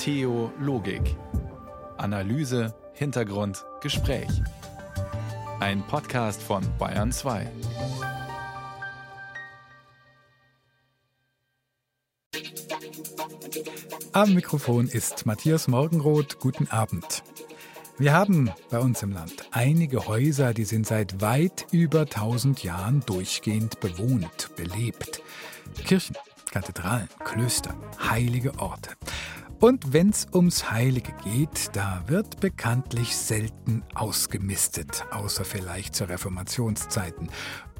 Theologik. Analyse, Hintergrund, Gespräch. Ein Podcast von Bayern 2. Am Mikrofon ist Matthias Morgenroth. Guten Abend. Wir haben bei uns im Land einige Häuser, die sind seit weit über 1000 Jahren durchgehend bewohnt, belebt. Kirchen, Kathedralen, Klöster, heilige Orte. Und wenn's ums Heilige geht, da wird bekanntlich selten ausgemistet, außer vielleicht zu Reformationszeiten.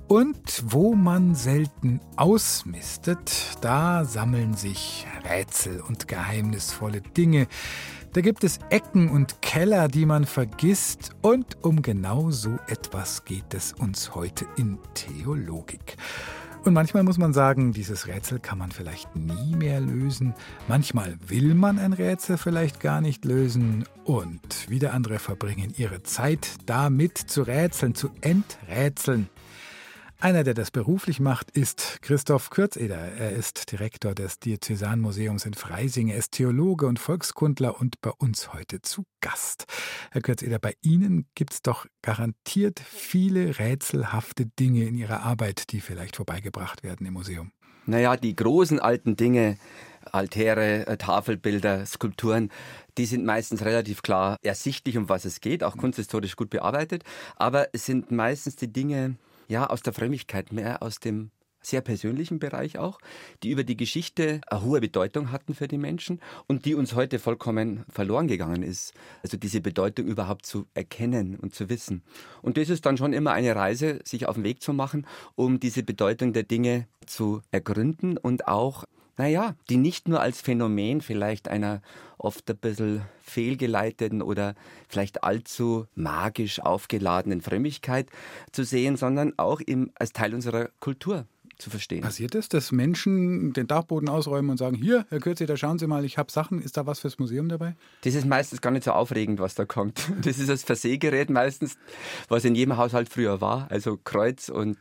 Und wo man selten ausmistet, da sammeln sich Rätsel und geheimnisvolle Dinge. Da gibt es Ecken und Keller, die man vergisst. Und um genau so etwas geht es uns heute in Theologik. Und manchmal muss man sagen, dieses Rätsel kann man vielleicht nie mehr lösen. Manchmal will man ein Rätsel vielleicht gar nicht lösen. Und wieder andere verbringen ihre Zeit damit zu rätseln, zu enträtseln. Einer, der das beruflich macht, ist Christoph Kürzeder. Er ist Direktor des Diözesanmuseums in Freising. Er ist Theologe und Volkskundler und bei uns heute zu Gast. Herr Kürzeder, bei Ihnen gibt es doch garantiert viele rätselhafte Dinge in Ihrer Arbeit, die vielleicht vorbeigebracht werden im Museum. Naja, die großen alten Dinge, Altäre, äh, Tafelbilder, Skulpturen, die sind meistens relativ klar ersichtlich, um was es geht, auch kunsthistorisch gut bearbeitet. Aber es sind meistens die Dinge, ja, aus der Frömmigkeit, mehr aus dem sehr persönlichen Bereich auch, die über die Geschichte eine hohe Bedeutung hatten für die Menschen und die uns heute vollkommen verloren gegangen ist. Also diese Bedeutung überhaupt zu erkennen und zu wissen. Und das ist dann schon immer eine Reise, sich auf den Weg zu machen, um diese Bedeutung der Dinge zu ergründen und auch naja, die nicht nur als Phänomen vielleicht einer oft ein bisschen fehlgeleiteten oder vielleicht allzu magisch aufgeladenen Frömmigkeit zu sehen, sondern auch im, als Teil unserer Kultur zu verstehen. Passiert es, dass Menschen den Dachboden ausräumen und sagen, hier, Herr Kürze, da schauen Sie mal, ich habe Sachen, ist da was fürs Museum dabei? Das ist meistens gar nicht so aufregend, was da kommt. Das ist das Versehgerät meistens, was in jedem Haushalt früher war, also Kreuz und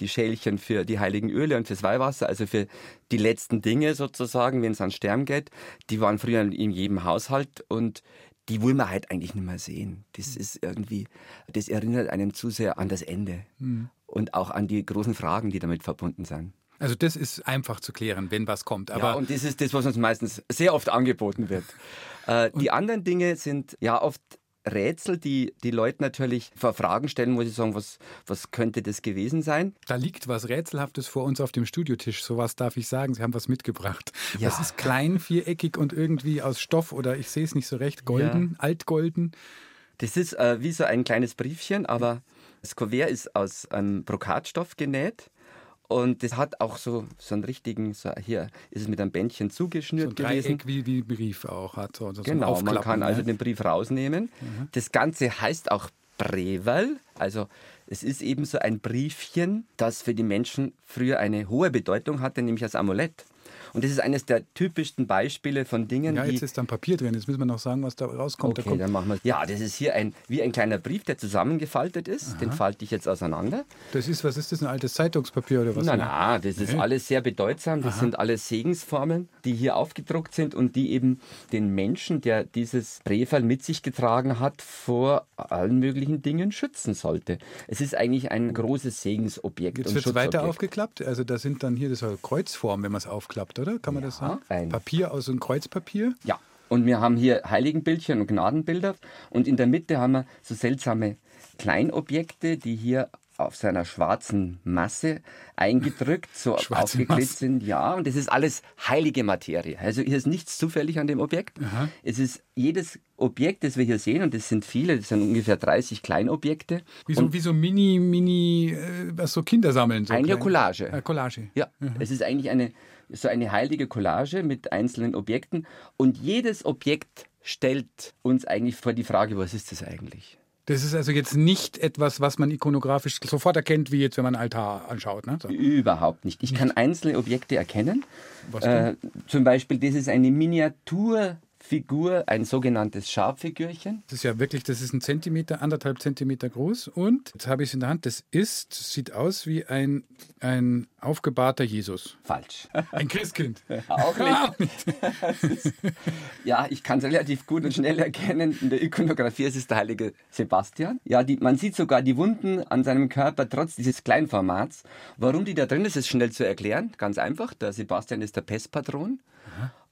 die Schälchen für die heiligen Öle und fürs Weihwasser, also für die letzten Dinge sozusagen, wenn es an Sterben geht, die waren früher in jedem Haushalt und die will man halt eigentlich nicht mehr sehen. Das ist irgendwie, das erinnert einem zu sehr an das Ende. Mhm und auch an die großen Fragen, die damit verbunden sind. Also das ist einfach zu klären, wenn was kommt. Aber ja, und das ist das, was uns meistens sehr oft angeboten wird. Äh, die anderen Dinge sind ja oft Rätsel, die die Leute natürlich vor Fragen stellen, muss ich sagen, was, was könnte das gewesen sein? Da liegt was Rätselhaftes vor uns auf dem Studiotisch. Sowas darf ich sagen. Sie haben was mitgebracht. Ja. Das ist klein, viereckig und irgendwie aus Stoff oder ich sehe es nicht so recht, golden, ja. altgolden. Das ist äh, wie so ein kleines Briefchen, aber das Kuvert ist aus einem Brokatstoff genäht. Und das hat auch so, so einen richtigen, so hier ist es mit einem Bändchen zugeschnürt so ein gewesen. wie die Brief auch hat. So, so genau, man kann also den Brief rausnehmen. Mhm. Das Ganze heißt auch Brevel. Also es ist eben so ein Briefchen, das für die Menschen früher eine hohe Bedeutung hatte, nämlich als Amulett. Und das ist eines der typischsten Beispiele von Dingen, ja, die... jetzt ist dann Papier drin. Jetzt müssen wir noch sagen, was da rauskommt. Okay, da dann machen wir Ja, das ist hier ein, wie ein kleiner Brief, der zusammengefaltet ist. Aha. Den falte ich jetzt auseinander. Das ist, was ist das, ein altes Zeitungspapier oder was? Nein, nein, das ist nee. alles sehr bedeutsam. Das Aha. sind alles Segensformeln, die hier aufgedruckt sind und die eben den Menschen, der dieses Breferl mit sich getragen hat, vor allen möglichen Dingen schützen sollte. Es ist eigentlich ein großes Segensobjekt. Jetzt wird es weiter aufgeklappt. Also da sind dann hier, das Kreuzform, wenn man es aufklappt oder? Kann man ja, das sagen? Ein Papier aus einem Kreuzpapier? Ja. Und wir haben hier Heiligenbildchen und Gnadenbilder. Und in der Mitte haben wir so seltsame Kleinobjekte, die hier auf seiner schwarzen Masse eingedrückt, so aufgeklebt sind. Ja, und das ist alles heilige Materie. Also hier ist nichts zufällig an dem Objekt. Aha. Es ist jedes Objekt, das wir hier sehen, und das sind viele, das sind ungefähr 30 Kleinobjekte. Wie so, wie so Mini, Mini, äh, was so Kinder sammeln. So eine klein. Collage. Eine Collage. Ja, mhm. es ist eigentlich eine, so eine heilige Collage mit einzelnen Objekten. Und jedes Objekt stellt uns eigentlich vor die Frage, was ist das eigentlich? Das ist also jetzt nicht etwas, was man ikonografisch sofort erkennt, wie jetzt, wenn man einen Altar anschaut. Ne? So. Überhaupt nicht. Ich kann einzelne Objekte erkennen. Äh, zum Beispiel, das ist eine Miniatur Figur, ein sogenanntes Schabfigürchen. Das ist ja wirklich, das ist ein Zentimeter, anderthalb Zentimeter groß. Und jetzt habe ich es in der Hand. Das ist, sieht aus wie ein, ein aufgebahrter Jesus. Falsch. Ein Christkind. Auch nicht. ist, ja, ich kann es relativ gut und schnell erkennen. In der Ikonografie ist es der heilige Sebastian. Ja, die, man sieht sogar die Wunden an seinem Körper trotz dieses Kleinformats. Warum die da drin ist, ist schnell zu erklären. Ganz einfach. Der Sebastian ist der Pestpatron.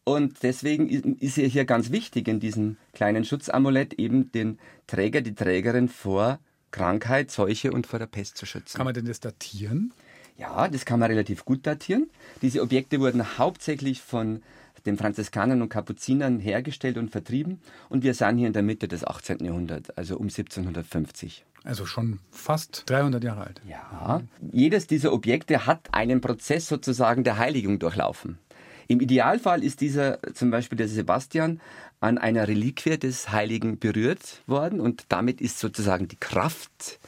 Und deswegen ist er hier ganz wichtig in diesem kleinen Schutzamulett eben den Träger, die Trägerin vor Krankheit, Seuche und vor der Pest zu schützen. Kann man denn das datieren? Ja, das kann man relativ gut datieren. Diese Objekte wurden hauptsächlich von den Franziskanern und Kapuzinern hergestellt und vertrieben. Und wir sind hier in der Mitte des 18. Jahrhunderts, also um 1750. Also schon fast 300 Jahre alt. Ja, jedes dieser Objekte hat einen Prozess sozusagen der Heiligung durchlaufen. Im Idealfall ist dieser, zum Beispiel der Sebastian, an einer Reliquie des Heiligen berührt worden und damit ist sozusagen die Kraft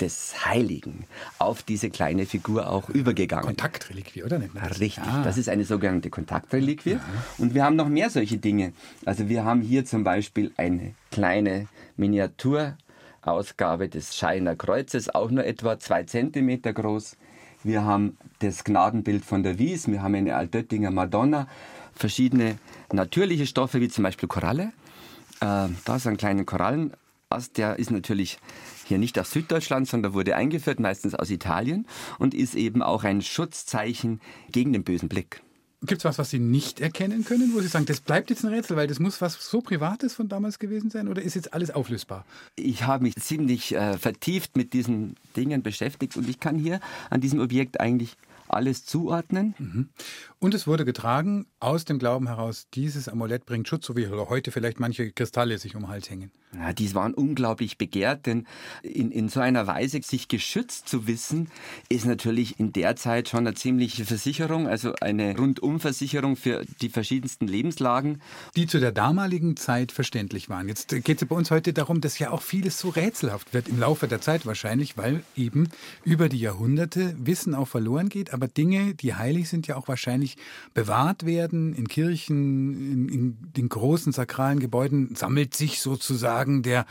des Heiligen auf diese kleine Figur auch übergegangen. Kontaktreliquie, oder? Nennt man? Richtig, ah. das ist eine sogenannte Kontaktreliquie. Ja. Und wir haben noch mehr solche Dinge. Also wir haben hier zum Beispiel eine kleine Miniaturausgabe des Scheiner Kreuzes, auch nur etwa zwei Zentimeter groß. Wir haben das Gnadenbild von der Wies, wir haben eine Altöttinger Madonna, verschiedene natürliche Stoffe wie zum Beispiel Koralle. Äh, da ist ein kleiner Korallenast, der ist natürlich hier nicht aus Süddeutschland, sondern wurde eingeführt, meistens aus Italien und ist eben auch ein Schutzzeichen gegen den bösen Blick. Gibt es was, was Sie nicht erkennen können, wo Sie sagen, das bleibt jetzt ein Rätsel, weil das muss was so Privates von damals gewesen sein oder ist jetzt alles auflösbar? Ich habe mich ziemlich äh, vertieft mit diesen Dingen beschäftigt und ich kann hier an diesem Objekt eigentlich alles zuordnen. Mhm. Und es wurde getragen aus dem Glauben heraus, dieses Amulett bringt Schutz, so wie heute vielleicht manche Kristalle sich um den Hals hängen. Ja, die waren unglaublich begehrt, denn in, in so einer Weise sich geschützt zu wissen, ist natürlich in der Zeit schon eine ziemliche Versicherung, also eine Rundumversicherung für die verschiedensten Lebenslagen. Die zu der damaligen Zeit verständlich waren. Jetzt geht es bei uns heute darum, dass ja auch vieles so rätselhaft wird im Laufe der Zeit wahrscheinlich, weil eben über die Jahrhunderte Wissen auch verloren geht, aber Dinge, die heilig sind, ja auch wahrscheinlich bewahrt werden in Kirchen, in, in den großen sakralen Gebäuden, sammelt sich sozusagen der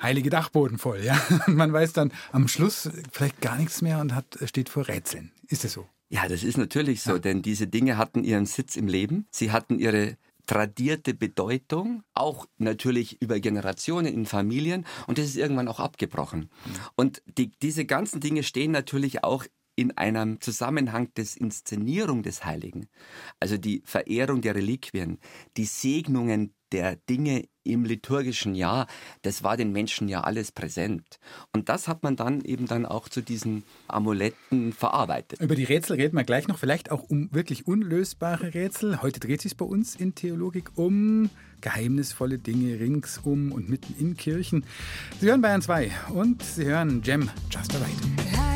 heilige Dachboden voll. Ja? Man weiß dann am Schluss vielleicht gar nichts mehr und hat, steht vor Rätseln. Ist es so? Ja, das ist natürlich so, ja. denn diese Dinge hatten ihren Sitz im Leben. Sie hatten ihre tradierte Bedeutung, auch natürlich über Generationen in Familien und das ist irgendwann auch abgebrochen. Mhm. Und die, diese ganzen Dinge stehen natürlich auch in einem Zusammenhang des Inszenierung des Heiligen, also die Verehrung der Reliquien, die Segnungen der Dinge im liturgischen Jahr, das war den Menschen ja alles präsent. Und das hat man dann eben dann auch zu diesen Amuletten verarbeitet. Über die Rätsel reden wir gleich noch, vielleicht auch um wirklich unlösbare Rätsel. Heute dreht sich bei uns in Theologik um geheimnisvolle Dinge ringsum und mitten in Kirchen. Sie hören Bayern 2 und Sie hören Gem Just Right.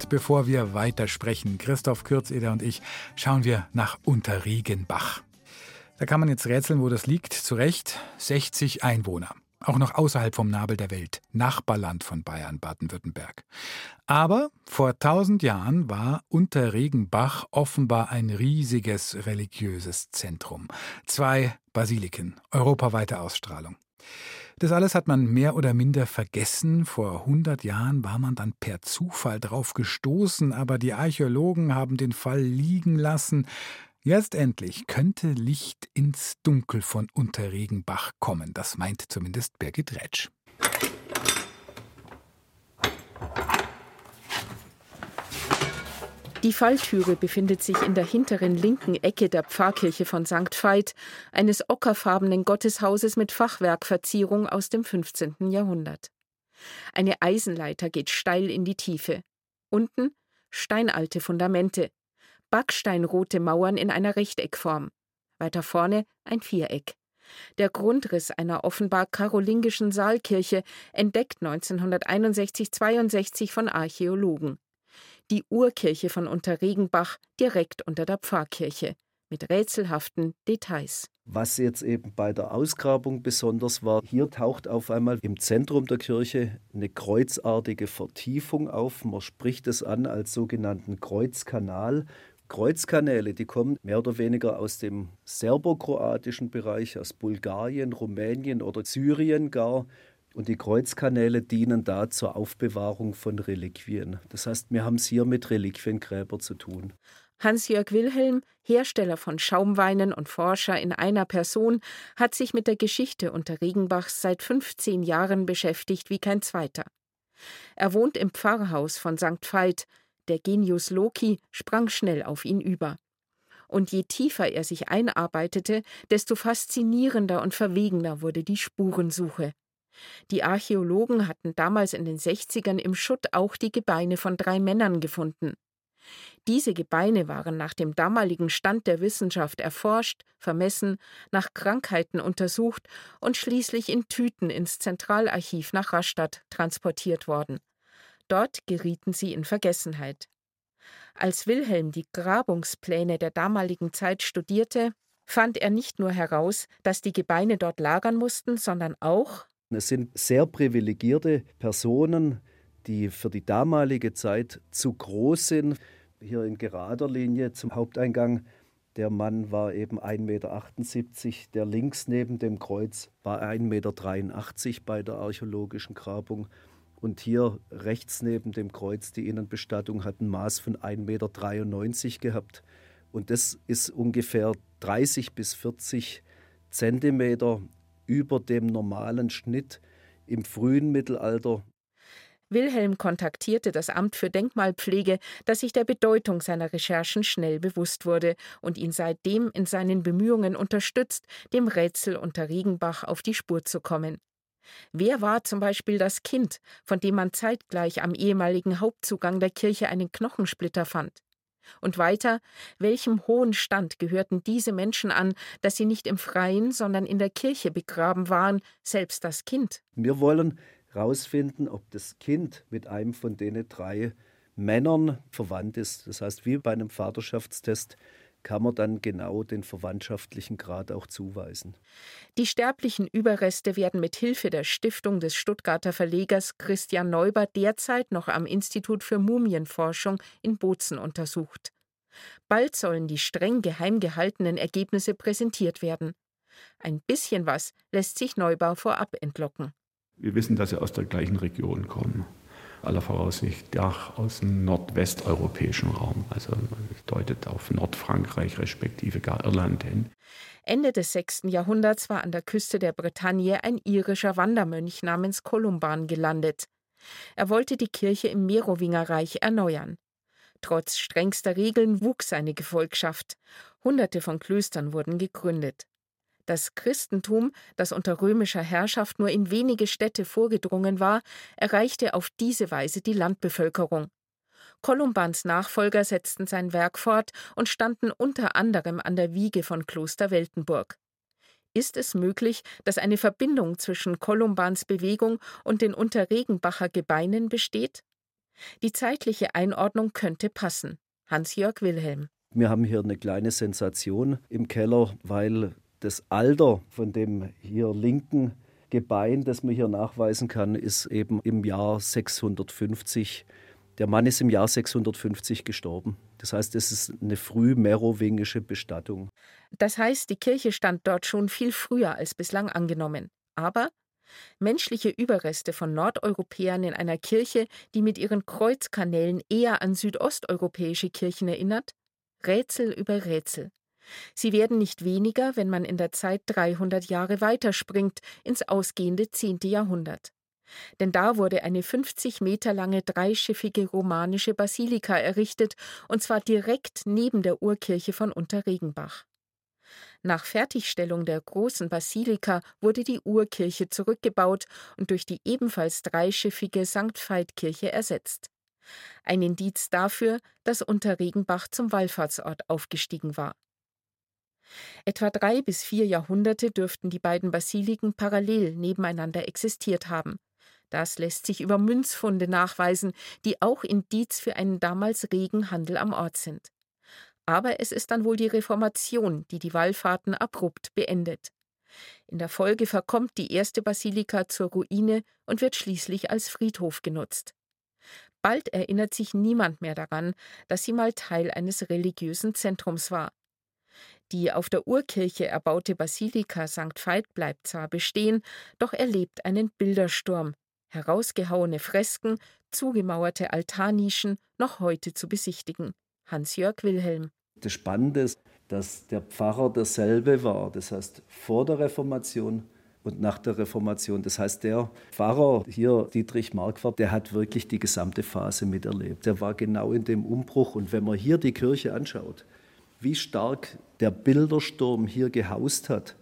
Montagabend. Bevor wir weitersprechen, Christoph Kürzeder und ich, schauen wir nach Unterriegenbach. Da kann man jetzt rätseln, wo das liegt. Zu Recht 60 Einwohner. Auch noch außerhalb vom Nabel der Welt. Nachbarland von Bayern, Baden-Württemberg. Aber vor tausend Jahren war Unterregenbach offenbar ein riesiges religiöses Zentrum. Zwei Basiliken, europaweite Ausstrahlung. Das alles hat man mehr oder minder vergessen. Vor 100 Jahren war man dann per Zufall drauf gestoßen, aber die Archäologen haben den Fall liegen lassen. Jetzt endlich könnte Licht ins Dunkel von Unterregenbach kommen, das meint zumindest Birgit Retsch. Die Falltüre befindet sich in der hinteren linken Ecke der Pfarrkirche von St. Veit, eines ockerfarbenen Gotteshauses mit Fachwerkverzierung aus dem 15. Jahrhundert. Eine Eisenleiter geht steil in die Tiefe. Unten steinalte Fundamente, backsteinrote Mauern in einer Rechteckform. Weiter vorne ein Viereck. Der Grundriss einer offenbar karolingischen Saalkirche, entdeckt 1961-62 von Archäologen die Urkirche von Unterregenbach direkt unter der Pfarrkirche mit rätselhaften Details. Was jetzt eben bei der Ausgrabung besonders war, hier taucht auf einmal im Zentrum der Kirche eine kreuzartige Vertiefung auf. Man spricht es an als sogenannten Kreuzkanal. Kreuzkanäle, die kommen mehr oder weniger aus dem serbokroatischen Bereich, aus Bulgarien, Rumänien oder Syrien gar. Und die Kreuzkanäle dienen da zur Aufbewahrung von Reliquien. Das heißt, wir haben es hier mit Reliquiengräbern zu tun. Hans-Jörg Wilhelm, Hersteller von Schaumweinen und Forscher in einer Person, hat sich mit der Geschichte unter Regenbachs seit 15 Jahren beschäftigt wie kein zweiter. Er wohnt im Pfarrhaus von St. Veit. Der Genius Loki sprang schnell auf ihn über. Und je tiefer er sich einarbeitete, desto faszinierender und verwegener wurde die Spurensuche. Die Archäologen hatten damals in den 60ern im Schutt auch die Gebeine von drei Männern gefunden. Diese Gebeine waren nach dem damaligen Stand der Wissenschaft erforscht, vermessen, nach Krankheiten untersucht und schließlich in Tüten ins Zentralarchiv nach Rastatt transportiert worden. Dort gerieten sie in Vergessenheit. Als Wilhelm die Grabungspläne der damaligen Zeit studierte, fand er nicht nur heraus, dass die Gebeine dort lagern mussten, sondern auch, es sind sehr privilegierte Personen, die für die damalige Zeit zu groß sind. Hier in gerader Linie zum Haupteingang. Der Mann war eben 1,78 Meter, der links neben dem Kreuz war 1,83 Meter bei der archäologischen Grabung. Und hier rechts neben dem Kreuz, die Innenbestattung, hat ein Maß von 1,93 Meter gehabt. Und das ist ungefähr 30 bis 40 Zentimeter über dem normalen Schnitt im frühen Mittelalter. Wilhelm kontaktierte das Amt für Denkmalpflege, das sich der Bedeutung seiner Recherchen schnell bewusst wurde und ihn seitdem in seinen Bemühungen unterstützt, dem Rätsel unter Regenbach auf die Spur zu kommen. Wer war zum Beispiel das Kind, von dem man zeitgleich am ehemaligen Hauptzugang der Kirche einen Knochensplitter fand? Und weiter, welchem hohen Stand gehörten diese Menschen an, dass sie nicht im Freien, sondern in der Kirche begraben waren, selbst das Kind? Wir wollen herausfinden, ob das Kind mit einem von den drei Männern verwandt ist. Das heißt, wie bei einem Vaterschaftstest kann man dann genau den verwandtschaftlichen Grad auch zuweisen. Die sterblichen Überreste werden mit Hilfe der Stiftung des Stuttgarter Verlegers Christian Neuber derzeit noch am Institut für Mumienforschung in Bozen untersucht. Bald sollen die streng geheim gehaltenen Ergebnisse präsentiert werden. Ein bisschen was lässt sich Neubau vorab entlocken. Wir wissen, dass sie aus der gleichen Region kommen aller Voraussicht Dach aus dem nordwesteuropäischen Raum. Also deutet auf Nordfrankreich respektive gar Irland hin. Ende des 6. Jahrhunderts war an der Küste der Bretagne ein irischer Wandermönch namens Kolumban gelandet. Er wollte die Kirche im Merowingerreich erneuern. Trotz strengster Regeln wuchs seine Gefolgschaft. Hunderte von Klöstern wurden gegründet. Das Christentum, das unter römischer Herrschaft nur in wenige Städte vorgedrungen war, erreichte auf diese Weise die Landbevölkerung. Kolumbans Nachfolger setzten sein Werk fort und standen unter anderem an der Wiege von Kloster Weltenburg. Ist es möglich, dass eine Verbindung zwischen Kolumbans Bewegung und den Unterregenbacher Gebeinen besteht? Die zeitliche Einordnung könnte passen. Hans-Jörg Wilhelm. Wir haben hier eine kleine Sensation im Keller, weil das Alter von dem hier linken Gebein, das man hier nachweisen kann, ist eben im Jahr 650. Der Mann ist im Jahr 650 gestorben. Das heißt, es ist eine früh-merowingische Bestattung. Das heißt, die Kirche stand dort schon viel früher als bislang angenommen. Aber menschliche Überreste von Nordeuropäern in einer Kirche, die mit ihren Kreuzkanälen eher an südosteuropäische Kirchen erinnert? Rätsel über Rätsel. Sie werden nicht weniger, wenn man in der Zeit 300 Jahre weiterspringt ins ausgehende 10. Jahrhundert. Denn da wurde eine 50 Meter lange dreischiffige romanische Basilika errichtet, und zwar direkt neben der Urkirche von Unterregenbach. Nach Fertigstellung der großen Basilika wurde die Urkirche zurückgebaut und durch die ebenfalls dreischiffige St. Veit-Kirche ersetzt. Ein Indiz dafür, dass Unterregenbach zum Wallfahrtsort aufgestiegen war. Etwa drei bis vier Jahrhunderte dürften die beiden Basiliken parallel nebeneinander existiert haben. Das lässt sich über Münzfunde nachweisen, die auch Indiz für einen damals regen Handel am Ort sind. Aber es ist dann wohl die Reformation, die die Wallfahrten abrupt beendet. In der Folge verkommt die erste Basilika zur Ruine und wird schließlich als Friedhof genutzt. Bald erinnert sich niemand mehr daran, dass sie mal Teil eines religiösen Zentrums war. Die auf der Urkirche erbaute Basilika St. Veit bleibt zwar bestehen, doch erlebt einen Bildersturm, herausgehauene Fresken, zugemauerte Altarnischen noch heute zu besichtigen. Hans-Jörg Wilhelm. Das Spannende ist, dass der Pfarrer derselbe war. Das heißt, vor der Reformation und nach der Reformation. Das heißt, der Pfarrer hier, Dietrich Marquardt, der hat wirklich die gesamte Phase miterlebt. Der war genau in dem Umbruch. Und wenn man hier die Kirche anschaut, wie stark der Bildersturm hier gehaust hat,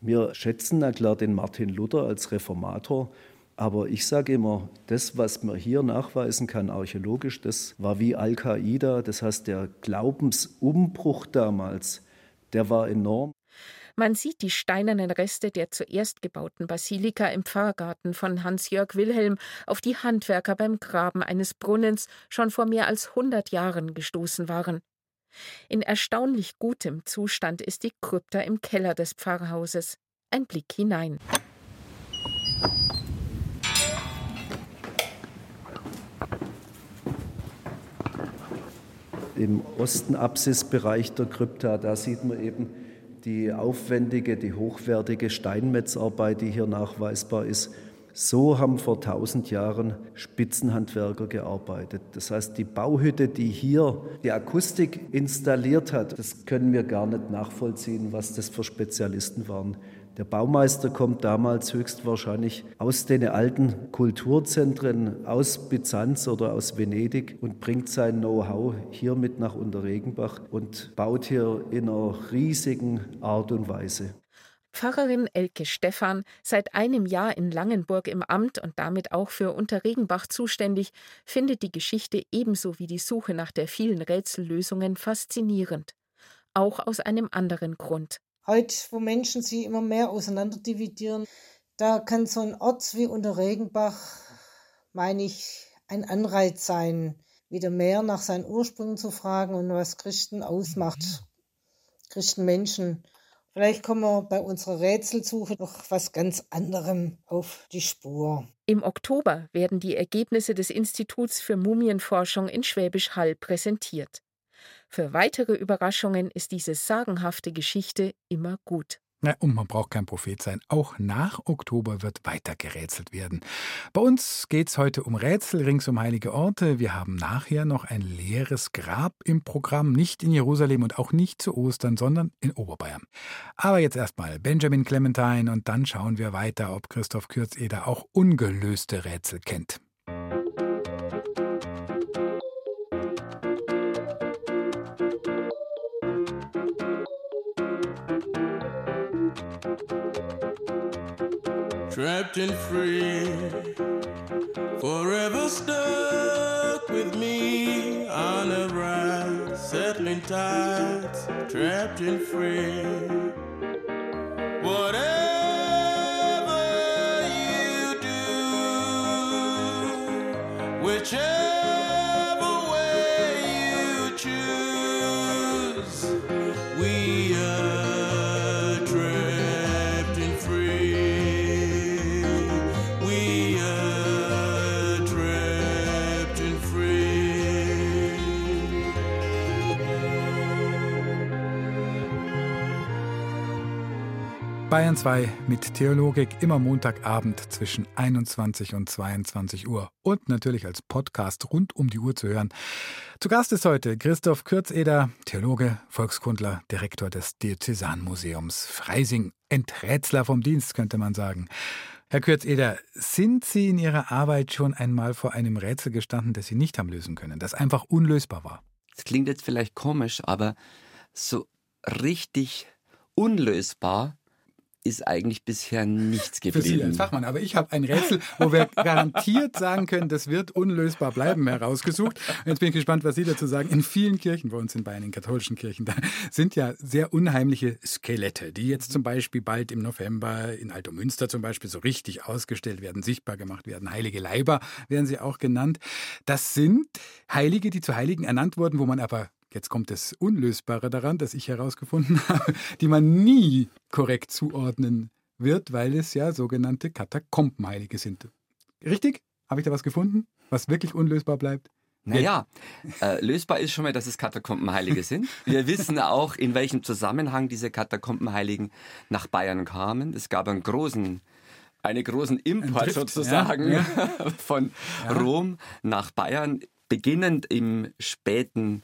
wir schätzen na klar den Martin Luther als Reformator, aber ich sage immer, das, was man hier nachweisen kann, archäologisch, das war wie Al-Qaida, das heißt, der Glaubensumbruch damals, der war enorm. Man sieht die steinernen Reste der zuerst gebauten Basilika im Pfarrgarten von Hans-Jörg Wilhelm auf die Handwerker beim Graben eines Brunnens schon vor mehr als 100 Jahren gestoßen waren. In erstaunlich gutem Zustand ist die Krypta im Keller des Pfarrhauses. Ein Blick hinein. Im Osten Apsisbereich der Krypta, da sieht man eben die aufwendige, die hochwertige Steinmetzarbeit, die hier nachweisbar ist. So haben vor tausend Jahren Spitzenhandwerker gearbeitet. Das heißt, die Bauhütte, die hier die Akustik installiert hat, das können wir gar nicht nachvollziehen, was das für Spezialisten waren. Der Baumeister kommt damals höchstwahrscheinlich aus den alten Kulturzentren, aus Byzanz oder aus Venedig und bringt sein Know-how hier mit nach Unterregenbach und baut hier in einer riesigen Art und Weise. Pfarrerin Elke Stephan, seit einem Jahr in Langenburg im Amt und damit auch für Unterregenbach zuständig, findet die Geschichte ebenso wie die Suche nach der vielen Rätsellösungen faszinierend. Auch aus einem anderen Grund. Heute, wo Menschen sich immer mehr auseinanderdividieren, da kann so ein Ort wie Unterregenbach, meine ich, ein Anreiz sein, wieder mehr nach seinen Ursprüngen zu fragen und was Christen ausmacht. Christenmenschen. Vielleicht kommen wir bei unserer Rätselsuche noch was ganz anderem auf die Spur. Im Oktober werden die Ergebnisse des Instituts für Mumienforschung in Schwäbisch Hall präsentiert. Für weitere Überraschungen ist diese sagenhafte Geschichte immer gut. Ja, und man braucht kein Prophet sein. Auch nach Oktober wird weiter gerätselt werden. Bei uns geht es heute um Rätsel rings um heilige Orte. Wir haben nachher noch ein leeres Grab im Programm, nicht in Jerusalem und auch nicht zu Ostern, sondern in Oberbayern. Aber jetzt erstmal Benjamin Clementine und dann schauen wir weiter, ob Christoph Kürzeder auch ungelöste Rätsel kennt. Trapped and free, forever stuck with me on a ride, settling tides, trapped and free. Bayern 2 mit Theologik immer Montagabend zwischen 21 und 22 Uhr und natürlich als Podcast rund um die Uhr zu hören. Zu Gast ist heute Christoph Kürzeder, Theologe, Volkskundler, Direktor des Diözesanmuseums Freising, Enträtsler vom Dienst, könnte man sagen. Herr Kürzeder, sind Sie in Ihrer Arbeit schon einmal vor einem Rätsel gestanden, das Sie nicht haben lösen können, das einfach unlösbar war? Das klingt jetzt vielleicht komisch, aber so richtig unlösbar ist eigentlich bisher nichts geblieben. Für Sie als Fachmann. Aber ich habe ein Rätsel, wo wir garantiert sagen können, das wird unlösbar bleiben, herausgesucht. Und jetzt bin ich gespannt, was Sie dazu sagen. In vielen Kirchen bei uns in Bayern, in katholischen Kirchen, da sind ja sehr unheimliche Skelette, die jetzt zum Beispiel bald im November in Altomünster zum Beispiel so richtig ausgestellt werden, sichtbar gemacht werden. Heilige Leiber werden sie auch genannt. Das sind Heilige, die zu Heiligen ernannt wurden, wo man aber Jetzt kommt das Unlösbare daran, das ich herausgefunden habe, die man nie korrekt zuordnen wird, weil es ja sogenannte Katakombenheilige sind. Richtig? Habe ich da was gefunden, was wirklich unlösbar bleibt? Naja, äh, lösbar ist schon mal, dass es Katakombenheilige sind. Wir wissen auch, in welchem Zusammenhang diese Katakombenheiligen nach Bayern kamen. Es gab einen großen, einen großen Import Drift, sozusagen ja, ja. von ja. Rom nach Bayern, beginnend im späten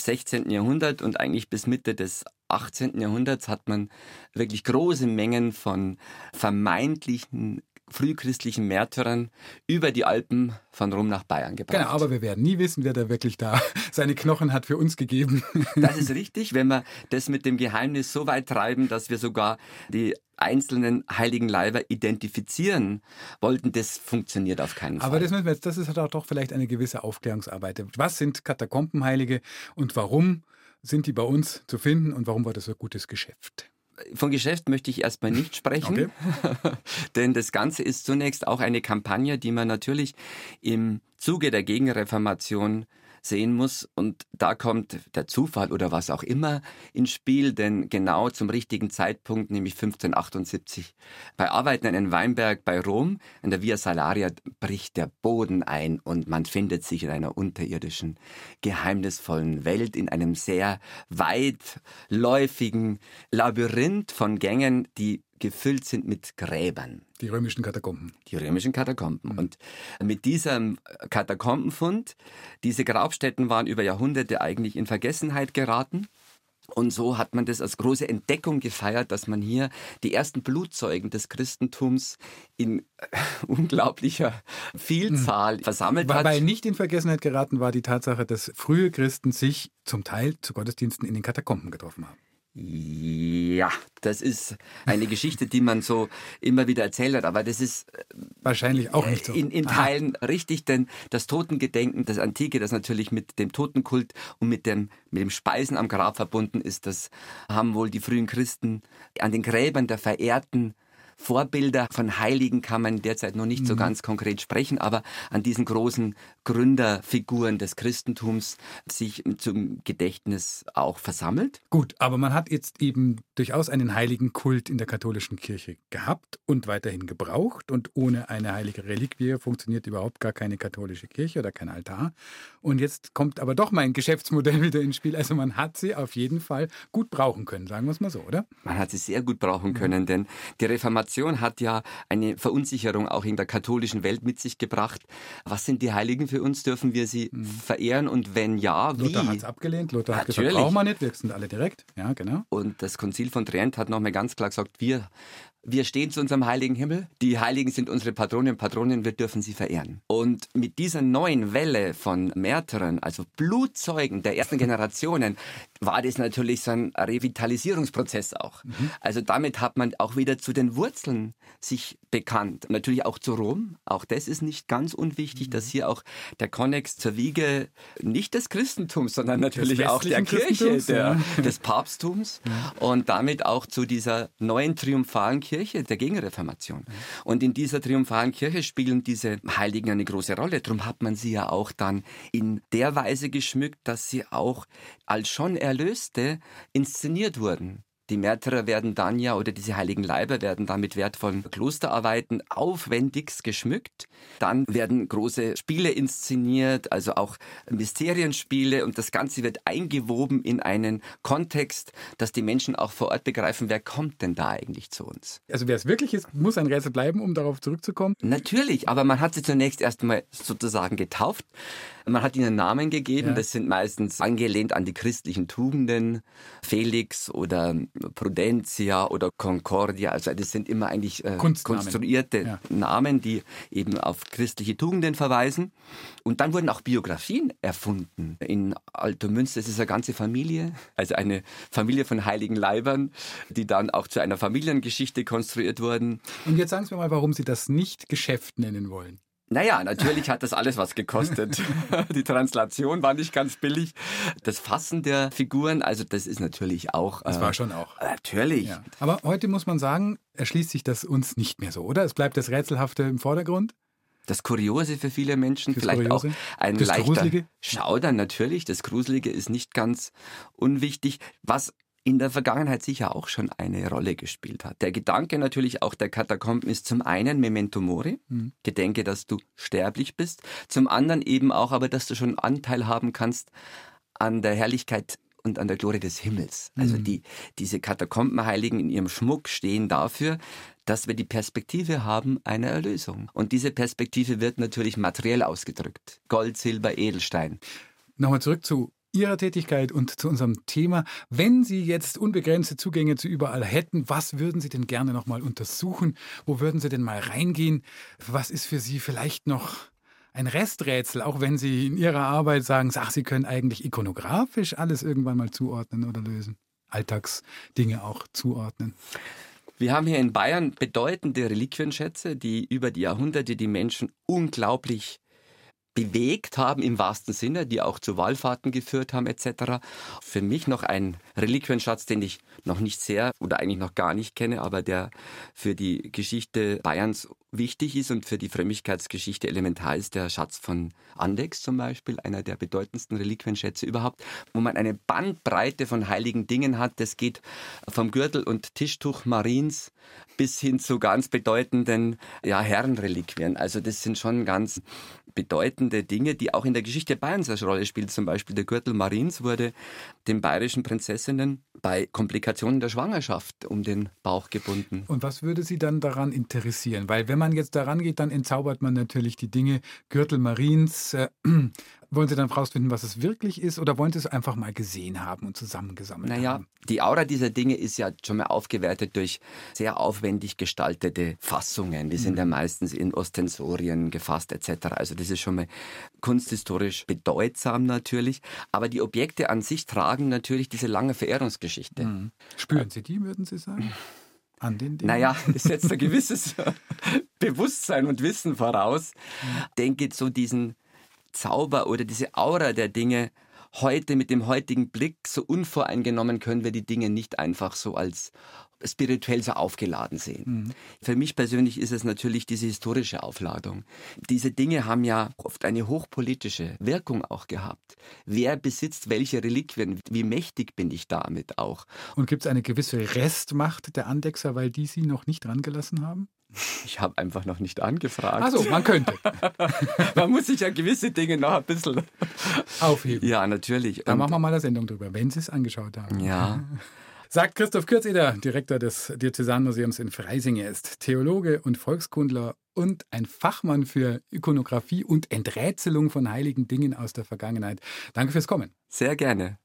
16. Jahrhundert und eigentlich bis Mitte des 18. Jahrhunderts hat man wirklich große Mengen von vermeintlichen frühchristlichen Märtyrern über die Alpen von Rom nach Bayern gebracht. Genau, aber wir werden nie wissen, wer da wirklich da seine Knochen hat für uns gegeben. Das ist richtig, wenn wir das mit dem Geheimnis so weit treiben, dass wir sogar die einzelnen heiligen Leiber identifizieren wollten, das funktioniert auf keinen Fall. Aber das, müssen wir jetzt, das ist halt doch vielleicht eine gewisse Aufklärungsarbeit. Was sind Katakombenheilige und warum sind die bei uns zu finden und warum war das so ein gutes Geschäft? Von Geschäft möchte ich erstmal nicht sprechen, okay. denn das Ganze ist zunächst auch eine Kampagne, die man natürlich im Zuge der Gegenreformation sehen muss. Und da kommt der Zufall oder was auch immer ins Spiel, denn genau zum richtigen Zeitpunkt, nämlich 1578, bei Arbeiten in Weinberg bei Rom, in der Via Salaria, bricht der Boden ein und man findet sich in einer unterirdischen, geheimnisvollen Welt, in einem sehr weitläufigen Labyrinth von Gängen, die gefüllt sind mit Gräbern. Die römischen Katakomben. Die römischen Katakomben. Mhm. Und mit diesem Katakombenfund, diese Grabstätten waren über Jahrhunderte eigentlich in Vergessenheit geraten. Und so hat man das als große Entdeckung gefeiert, dass man hier die ersten Blutzeugen des Christentums in unglaublicher Vielzahl mhm. versammelt hat. Weil nicht in Vergessenheit geraten war die Tatsache, dass frühe Christen sich zum Teil zu Gottesdiensten in den Katakomben getroffen haben. Ja, das ist eine Geschichte, die man so immer wieder erzählt hat, aber das ist äh, wahrscheinlich auch nicht so. In, in Teilen Aha. richtig, denn das Totengedenken, das Antike, das natürlich mit dem Totenkult und mit dem, mit dem Speisen am Grab verbunden ist, das haben wohl die frühen Christen an den Gräbern der Verehrten Vorbilder von Heiligen kann man derzeit noch nicht mhm. so ganz konkret sprechen, aber an diesen großen Gründerfiguren des Christentums sich zum Gedächtnis auch versammelt. Gut, aber man hat jetzt eben durchaus einen heiligen Kult in der katholischen Kirche gehabt und weiterhin gebraucht und ohne eine heilige Reliquie funktioniert überhaupt gar keine katholische Kirche oder kein Altar. Und jetzt kommt aber doch mein Geschäftsmodell wieder ins Spiel. Also man hat sie auf jeden Fall gut brauchen können, sagen wir es mal so, oder? Man hat sie sehr gut brauchen können, mhm. denn die Reformation Reformation hat ja eine Verunsicherung auch in der katholischen Welt mit sich gebracht. Was sind die Heiligen für uns? Dürfen wir sie mhm. verehren und wenn ja, wie? Luther hat es abgelehnt. Luther hat Natürlich. gesagt, brauchen wir nicht, wir sind alle direkt. Ja, genau. Und das Konzil von Trient hat nochmal ganz klar gesagt, wir wir stehen zu unserem heiligen Himmel. Die Heiligen sind unsere Patronen und Patronen, wir dürfen sie verehren. Und mit dieser neuen Welle von Märtyrern, also Blutzeugen der ersten Generationen, war das natürlich so ein Revitalisierungsprozess auch. Mhm. Also damit hat man auch wieder zu den Wurzeln sich bekannt. Natürlich auch zu Rom. Auch das ist nicht ganz unwichtig, mhm. dass hier auch der Konnex zur Wiege nicht des Christentums, sondern natürlich auch der Kirche, der, ja. des Papsttums ja. und damit auch zu dieser neuen triumphalen Kirche Kirche der Gegenreformation. Und in dieser triumphalen Kirche spielen diese Heiligen eine große Rolle. Darum hat man sie ja auch dann in der Weise geschmückt, dass sie auch als schon Erlöste inszeniert wurden. Die Märtyrer werden dann ja, oder diese heiligen Leiber werden dann mit wertvollen Klosterarbeiten aufwendigst geschmückt. Dann werden große Spiele inszeniert, also auch Mysterienspiele und das Ganze wird eingewoben in einen Kontext, dass die Menschen auch vor Ort begreifen, wer kommt denn da eigentlich zu uns. Also wer es wirklich ist, muss ein Rätsel bleiben, um darauf zurückzukommen. Natürlich, aber man hat sie zunächst erstmal sozusagen getauft. Man hat ihnen Namen gegeben, ja. das sind meistens angelehnt an die christlichen Tugenden, Felix oder Prudentia oder Concordia, also das sind immer eigentlich äh, konstruierte ja. Namen, die eben auf christliche Tugenden verweisen. Und dann wurden auch Biografien erfunden. In Altomünster ist es eine ganze Familie, also eine Familie von heiligen Leibern, die dann auch zu einer Familiengeschichte konstruiert wurden. Und jetzt sagen Sie mir mal, warum Sie das nicht Geschäft nennen wollen. Naja, natürlich hat das alles was gekostet. Die Translation war nicht ganz billig. Das Fassen der Figuren, also das ist natürlich auch. Das war äh, schon auch. Natürlich. Ja. Aber heute muss man sagen, erschließt sich das uns nicht mehr so, oder? Es bleibt das Rätselhafte im Vordergrund. Das Kuriose für viele Menschen, das vielleicht Kuriose. auch ein das leichter Gruselige. Schaudern natürlich. Das Gruselige ist nicht ganz unwichtig. Was in der Vergangenheit sicher auch schon eine Rolle gespielt hat. Der Gedanke natürlich auch der Katakomben ist zum einen Memento Mori, mhm. gedenke, dass du sterblich bist, zum anderen eben auch aber, dass du schon Anteil haben kannst an der Herrlichkeit und an der Glorie des Himmels. Also mhm. die, diese Katakombenheiligen in ihrem Schmuck stehen dafür, dass wir die Perspektive haben einer Erlösung. Und diese Perspektive wird natürlich materiell ausgedrückt. Gold, Silber, Edelstein. Nochmal zurück zu Ihrer Tätigkeit und zu unserem Thema. Wenn Sie jetzt unbegrenzte Zugänge zu überall hätten, was würden Sie denn gerne noch mal untersuchen? Wo würden Sie denn mal reingehen? Was ist für Sie vielleicht noch ein Resträtsel, auch wenn Sie in Ihrer Arbeit sagen, ach, Sie können eigentlich ikonografisch alles irgendwann mal zuordnen oder lösen? Alltagsdinge auch zuordnen? Wir haben hier in Bayern bedeutende Reliquienschätze, die über die Jahrhunderte die Menschen unglaublich bewegt haben im wahrsten Sinne, die auch zu Wallfahrten geführt haben etc. Für mich noch ein Reliquienschatz, den ich noch nicht sehr oder eigentlich noch gar nicht kenne, aber der für die Geschichte Bayerns wichtig ist und für die Frömmigkeitsgeschichte elementar ist der Schatz von Andex zum Beispiel, einer der bedeutendsten Reliquienschätze überhaupt, wo man eine Bandbreite von heiligen Dingen hat. Das geht vom Gürtel und Tischtuch Mariens bis hin zu ganz bedeutenden ja, Herrenreliquien. Also das sind schon ganz bedeutende Dinge, die auch in der Geschichte Bayerns eine Rolle spielen. Zum Beispiel der Gürtel Mariens wurde den bayerischen Prinzessinnen bei Komplikationen der Schwangerschaft um den Bauch gebunden. Und was würde Sie dann daran interessieren? Weil wenn man jetzt daran geht, dann entzaubert man natürlich die Dinge. Gürtel Mariens, äh, wollen Sie dann herausfinden, was es wirklich ist, oder wollen Sie es einfach mal gesehen haben und zusammengesammelt naja, haben? Naja, die Aura dieser Dinge ist ja schon mal aufgewertet durch sehr aufwendig gestaltete Fassungen. Die sind mhm. ja meistens in Ostensorien gefasst etc. Also das ist schon mal kunsthistorisch bedeutsam natürlich. Aber die Objekte an sich tragen natürlich diese lange Verehrungsgeschichte. Mhm. Spüren Sie die, würden Sie sagen? An den Dingen? Naja, es setzt ein gewisses Bewusstsein und Wissen voraus. Mhm. Denke so diesen Zauber oder diese Aura der Dinge heute mit dem heutigen Blick so unvoreingenommen können wir die Dinge nicht einfach so als spirituell so aufgeladen sehen. Mhm. Für mich persönlich ist es natürlich diese historische Aufladung. Diese Dinge haben ja oft eine hochpolitische Wirkung auch gehabt. Wer besitzt welche Reliquien? Wie mächtig bin ich damit auch? Und gibt es eine gewisse Restmacht der Andexer, weil die sie noch nicht rangelassen haben? Ich habe einfach noch nicht angefragt. Also, man könnte. man muss sich ja gewisse Dinge noch ein bisschen aufheben. Ja, natürlich. Da machen wir mal eine Sendung drüber, wenn Sie es angeschaut haben. Ja. Sagt Christoph Kürzeder, Direktor des Diözesanmuseums in Freising. Er ist Theologe und Volkskundler und ein Fachmann für Ikonografie und Enträtselung von heiligen Dingen aus der Vergangenheit. Danke fürs Kommen. Sehr gerne.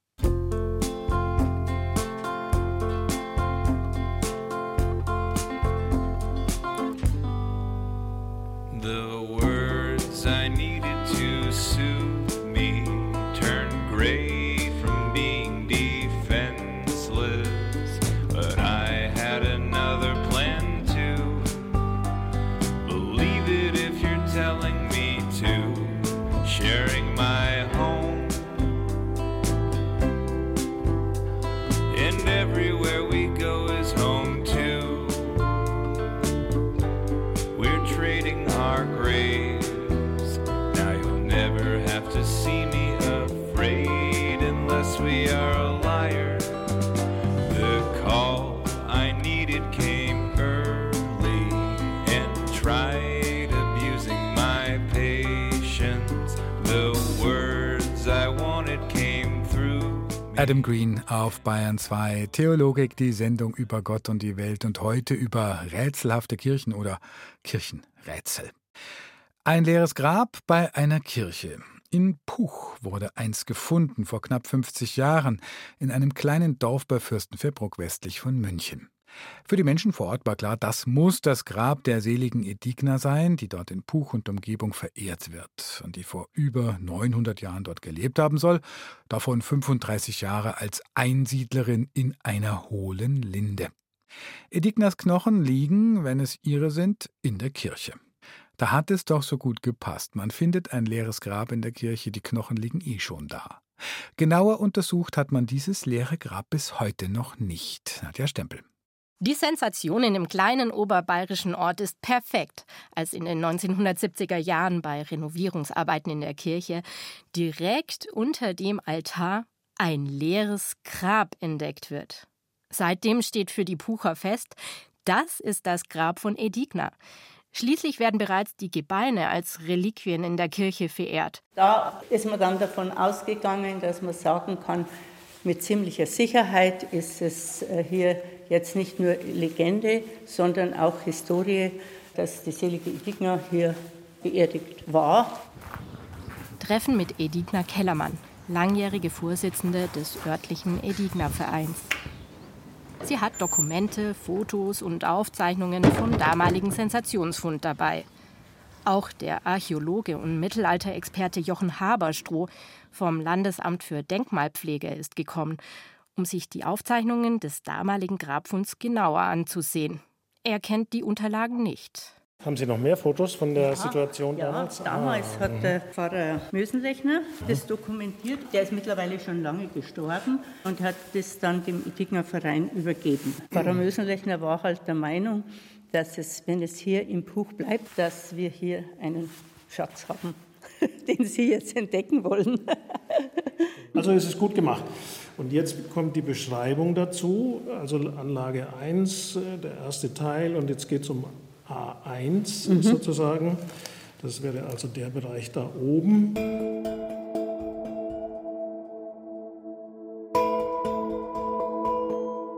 Adam Green auf Bayern 2. Theologik, die Sendung über Gott und die Welt und heute über rätselhafte Kirchen oder Kirchenrätsel. Ein leeres Grab bei einer Kirche. In Puch wurde eins gefunden vor knapp 50 Jahren in einem kleinen Dorf bei Fürstenfeldbruck westlich von München. Für die Menschen vor Ort war klar, das muss das Grab der seligen Edigna sein, die dort in Puch und Umgebung verehrt wird und die vor über 900 Jahren dort gelebt haben soll, davon 35 Jahre als Einsiedlerin in einer hohlen Linde. Edignas Knochen liegen, wenn es ihre sind, in der Kirche. Da hat es doch so gut gepasst. Man findet ein leeres Grab in der Kirche, die Knochen liegen eh schon da. Genauer untersucht hat man dieses leere Grab bis heute noch nicht. Nadja Stempel. Die Sensation in dem kleinen oberbayerischen Ort ist perfekt, als in den 1970er Jahren bei Renovierungsarbeiten in der Kirche direkt unter dem Altar ein leeres Grab entdeckt wird. Seitdem steht für die Pucher fest, das ist das Grab von Edigna. Schließlich werden bereits die Gebeine als Reliquien in der Kirche verehrt. Da ist man dann davon ausgegangen, dass man sagen kann, mit ziemlicher Sicherheit ist es äh, hier jetzt nicht nur Legende, sondern auch Historie, dass die selige Edigna hier beerdigt war. Treffen mit Edigna Kellermann, langjährige Vorsitzende des örtlichen Edigna-Vereins. Sie hat Dokumente, Fotos und Aufzeichnungen vom damaligen Sensationsfund dabei. Auch der Archäologe und Mittelalterexperte Jochen Haberstroh vom Landesamt für Denkmalpflege ist gekommen um sich die Aufzeichnungen des damaligen Grabfunds genauer anzusehen. Er kennt die Unterlagen nicht. Haben Sie noch mehr Fotos von der ja, Situation damals? Ja, damals ah. hat der Pfarrer Mösenlechner das dokumentiert. Der ist mittlerweile schon lange gestorben und hat das dann dem Edigner Verein übergeben. Pfarrer Mösenlechner war halt der Meinung, dass es, wenn es hier im Buch bleibt, dass wir hier einen Schatz haben, den Sie jetzt entdecken wollen. also es ist gut gemacht. Und jetzt kommt die Beschreibung dazu, also Anlage 1, äh, der erste Teil, und jetzt geht es um A1 mhm. sozusagen. Das wäre also der Bereich da oben.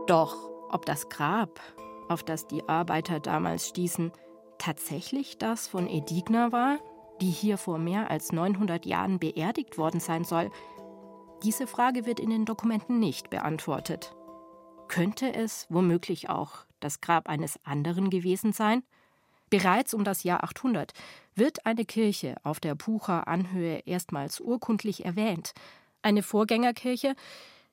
Doch ob das Grab, auf das die Arbeiter damals stießen, tatsächlich das von Edigna war, die hier vor mehr als 900 Jahren beerdigt worden sein soll, diese Frage wird in den Dokumenten nicht beantwortet. Könnte es womöglich auch das Grab eines anderen gewesen sein? Bereits um das Jahr 800 wird eine Kirche auf der Pucher Anhöhe erstmals urkundlich erwähnt. Eine Vorgängerkirche,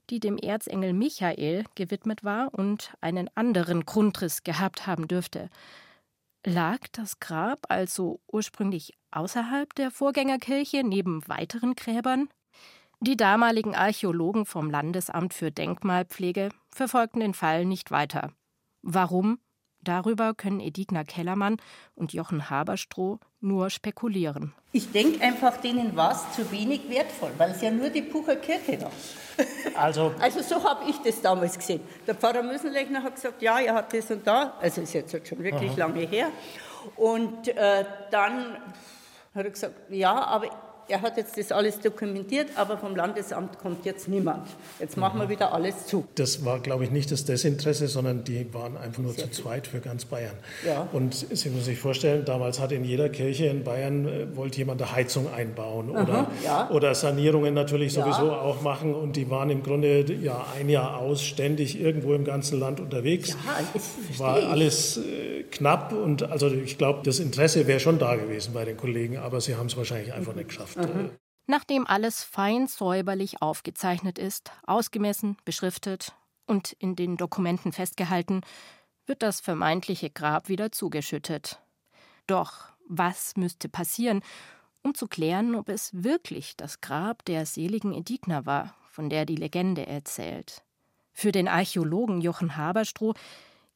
die dem Erzengel Michael gewidmet war und einen anderen Grundriss gehabt haben dürfte. Lag das Grab also ursprünglich außerhalb der Vorgängerkirche neben weiteren Gräbern? Die damaligen Archäologen vom Landesamt für Denkmalpflege verfolgten den Fall nicht weiter. Warum? Darüber können Edigna Kellermann und Jochen Haberstroh nur spekulieren. Ich denke einfach, denen war es zu wenig wertvoll, weil es ja nur die Pucher Kirche war. Also, also so habe ich das damals gesehen. Der Pfarrer Mösenlechner hat gesagt, ja, er hat das und da. Also ist jetzt schon wirklich Aha. lange her. Und äh, dann hat er gesagt, ja, aber er hat jetzt das alles dokumentiert, aber vom Landesamt kommt jetzt niemand. Jetzt machen wir mhm. wieder alles zu. Das war, glaube ich, nicht das Desinteresse, sondern die waren einfach nur Sehr zu zweit für ganz Bayern. Ja. Und Sie müssen sich vorstellen, damals hat in jeder Kirche in Bayern, äh, wollte jemand eine Heizung einbauen oder, Aha, ja. oder Sanierungen natürlich sowieso ja. auch machen. Und die waren im Grunde ja, ein Jahr aus ständig irgendwo im ganzen Land unterwegs. Ja, War alles äh, knapp und also ich glaube, das Interesse wäre schon da gewesen bei den Kollegen, aber sie haben es wahrscheinlich einfach nicht geschafft. Mhm. Nachdem alles fein säuberlich aufgezeichnet ist, ausgemessen, beschriftet und in den Dokumenten festgehalten, wird das vermeintliche Grab wieder zugeschüttet. Doch was müsste passieren, um zu klären, ob es wirklich das Grab der seligen Edigna war, von der die Legende erzählt? Für den Archäologen Jochen Haberstroh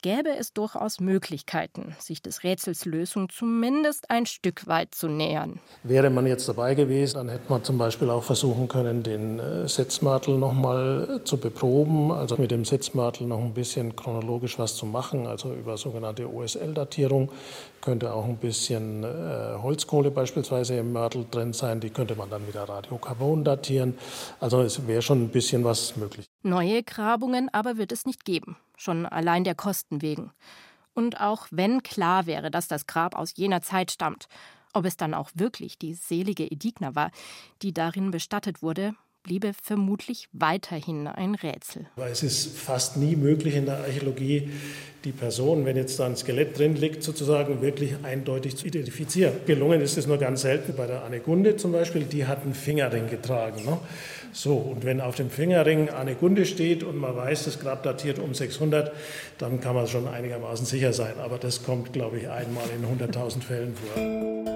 gäbe es durchaus Möglichkeiten, sich des Rätsels Lösung zumindest ein Stück weit zu nähern. Wäre man jetzt dabei gewesen, dann hätte man zum Beispiel auch versuchen können, den äh, Setzmartel noch mal zu beproben, also mit dem Setzmartel noch ein bisschen chronologisch was zu machen, also über sogenannte OSL-Datierung könnte auch ein bisschen äh, Holzkohle beispielsweise im Mörtel drin sein, die könnte man dann wieder Radiokarbon datieren. Also es wäre schon ein bisschen was möglich. Neue Grabungen aber wird es nicht geben schon allein der Kosten wegen. Und auch wenn klar wäre, dass das Grab aus jener Zeit stammt, ob es dann auch wirklich die selige Edigna war, die darin bestattet wurde, bliebe vermutlich weiterhin ein Rätsel. Es ist fast nie möglich in der Archäologie, die Person, wenn jetzt da ein Skelett drin liegt, sozusagen wirklich eindeutig zu identifizieren. Gelungen ist es nur ganz selten. Bei der Annegunde zum Beispiel, die hat einen Fingerring getragen. Ne? So, und wenn auf dem Fingerring Annegunde steht und man weiß, das Grab datiert um 600, dann kann man schon einigermaßen sicher sein. Aber das kommt, glaube ich, einmal in 100.000 Fällen vor.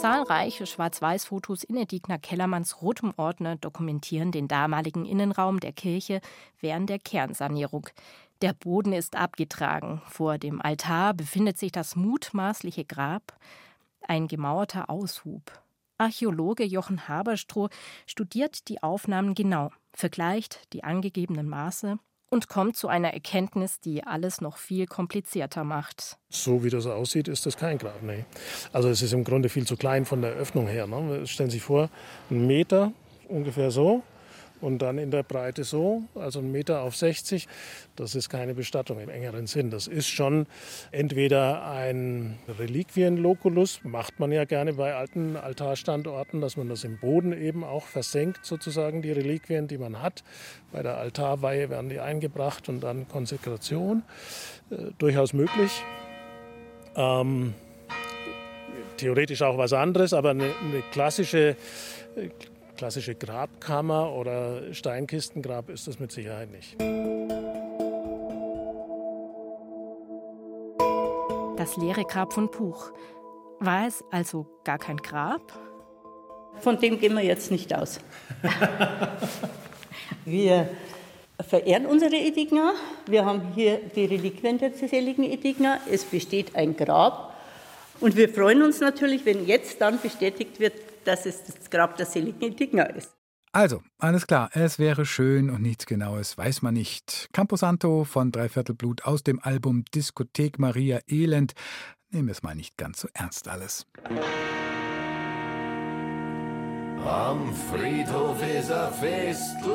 Zahlreiche Schwarz-Weiß-Fotos in Edigna Kellermanns rotem Ordner dokumentieren den damaligen Innenraum der Kirche während der Kernsanierung. Der Boden ist abgetragen. Vor dem Altar befindet sich das mutmaßliche Grab, ein gemauerter Aushub. Archäologe Jochen Haberstroh studiert die Aufnahmen genau, vergleicht die angegebenen Maße und kommt zu einer Erkenntnis, die alles noch viel komplizierter macht. So wie das aussieht, ist das kein Grab. Nee. Also es ist im Grunde viel zu klein von der Öffnung her. Ne? Stellen Sie sich vor, ein Meter ungefähr so und dann in der Breite so, also ein Meter auf 60. Das ist keine Bestattung im engeren Sinn. Das ist schon entweder ein Reliquienlokulus, macht man ja gerne bei alten Altarstandorten, dass man das im Boden eben auch versenkt, sozusagen die Reliquien, die man hat. Bei der Altarweihe werden die eingebracht und dann Konsekration. Äh, durchaus möglich. Ähm, theoretisch auch was anderes, aber eine, eine klassische äh, klassische Grabkammer oder Steinkistengrab ist das mit Sicherheit nicht. Das leere Grab von Puch. War es also gar kein Grab? Von dem gehen wir jetzt nicht aus. wir verehren unsere Edigna. Wir haben hier die Reliquien der seligen Edigna. Es besteht ein Grab. Und wir freuen uns natürlich, wenn jetzt dann bestätigt wird, dass es das Grab der seligen Edigna ist. Also, alles klar, es wäre schön und nichts Genaues weiß man nicht. Camposanto von Dreiviertelblut aus dem Album Diskothek Maria Elend. Nehmen wir es mal nicht ganz so ernst alles. Am Friedhof ist ein Festel,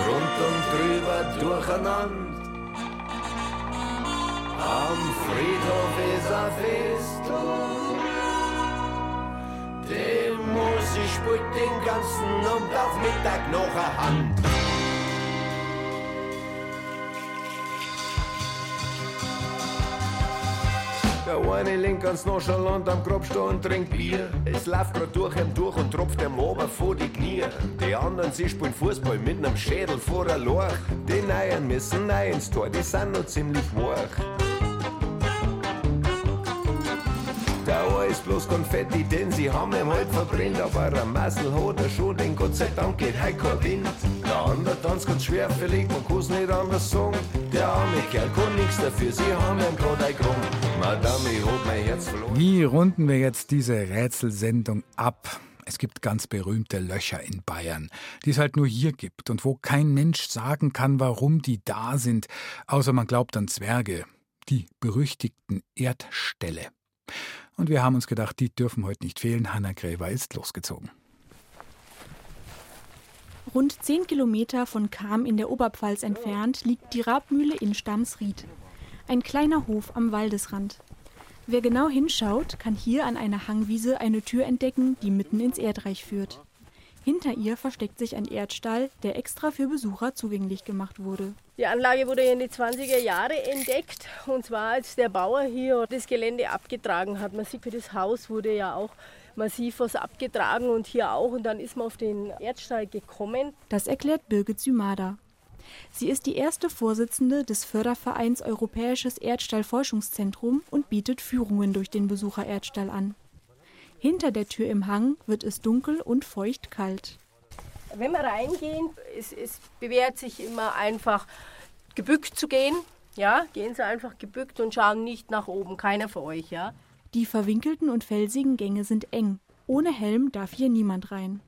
drunter und drüber durcheinander. Am Friedhof ist ein Festel. Die Musik spielt den ganzen und auf Mittag noch eine Hand. Der eine lehnt ganz nonchalant am Grabstuhl und trinkt Bier. Es läuft grad durch ihm durch und tropft ihm ober vor die Knie. Die anderen, sie spielen Fußball mit nem Schädel vor der Loch. Die Neuen müssen neu ins Tor, die sind noch ziemlich wach. Ist bloß Konfetti, denn sie haben ihm halt verbrennt. Aber ein Massel hat er schon, denn Gott sei Dank geht heut kein Wind. Der andere tanzt ganz schwerfällig, man kann's nicht anders sagen. Der arme Kerl kann nichts dafür, sie haben ihm grad ein Grund. Madame, ich hab mein Herz verloren. Wie runden wir jetzt diese Rätselsendung ab? Es gibt ganz berühmte Löcher in Bayern, die es halt nur hier gibt und wo kein Mensch sagen kann, warum die da sind, außer man glaubt an Zwerge, die berüchtigten Erdställe. Und wir haben uns gedacht, die dürfen heute nicht fehlen. Hanna Gräber ist losgezogen. Rund zehn Kilometer von Kam in der Oberpfalz entfernt liegt die Rabmühle in Stamsried. Ein kleiner Hof am Waldesrand. Wer genau hinschaut, kann hier an einer Hangwiese eine Tür entdecken, die mitten ins Erdreich führt. Hinter ihr versteckt sich ein Erdstall, der extra für Besucher zugänglich gemacht wurde. Die Anlage wurde in den 20er Jahren entdeckt und zwar als der Bauer hier das Gelände abgetragen hat. Man sieht, für das Haus wurde ja auch massiv was abgetragen und hier auch und dann ist man auf den Erdstall gekommen. Das erklärt Birgit Sümada. Sie ist die erste Vorsitzende des Fördervereins Europäisches Erdstallforschungszentrum und bietet Führungen durch den Besucher Erdstall an. Hinter der Tür im Hang wird es dunkel und feucht kalt. Wenn wir reingehen, es, es bewährt sich immer einfach gebückt zu gehen. Ja, gehen Sie einfach gebückt und schauen nicht nach oben, keiner von euch, ja. Die verwinkelten und felsigen Gänge sind eng. Ohne Helm darf hier niemand rein.